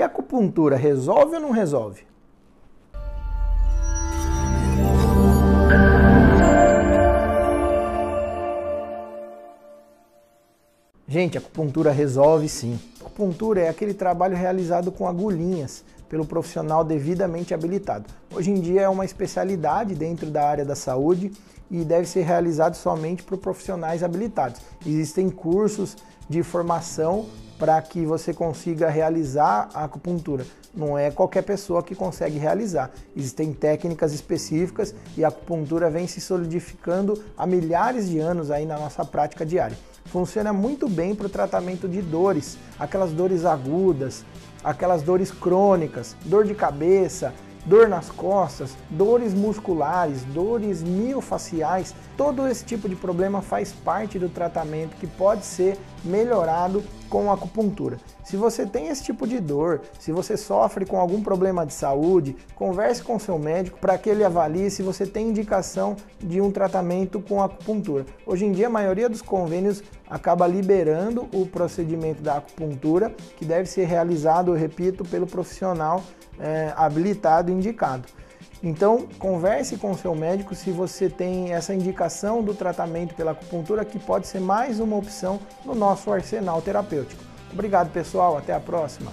E a acupuntura resolve ou não resolve? Gente, a acupuntura resolve sim. A acupuntura é aquele trabalho realizado com agulhinhas pelo profissional devidamente habilitado. Hoje em dia é uma especialidade dentro da área da saúde e deve ser realizado somente por profissionais habilitados. Existem cursos de formação para que você consiga realizar a acupuntura. Não é qualquer pessoa que consegue realizar. Existem técnicas específicas e a acupuntura vem se solidificando há milhares de anos aí na nossa prática diária. Funciona muito bem para o tratamento de dores, aquelas dores agudas, aquelas dores crônicas, dor de cabeça, dor nas costas, dores musculares, dores miofaciais, todo esse tipo de problema faz parte do tratamento que pode ser melhorado com acupuntura. Se você tem esse tipo de dor, se você sofre com algum problema de saúde, converse com seu médico para que ele avalie se você tem indicação de um tratamento com acupuntura. Hoje em dia, a maioria dos convênios acaba liberando o procedimento da acupuntura, que deve ser realizado, eu repito, pelo profissional é, habilitado indicado. Então, converse com o seu médico se você tem essa indicação do tratamento pela acupuntura, que pode ser mais uma opção no nosso arsenal terapêutico. Obrigado, pessoal. Até a próxima.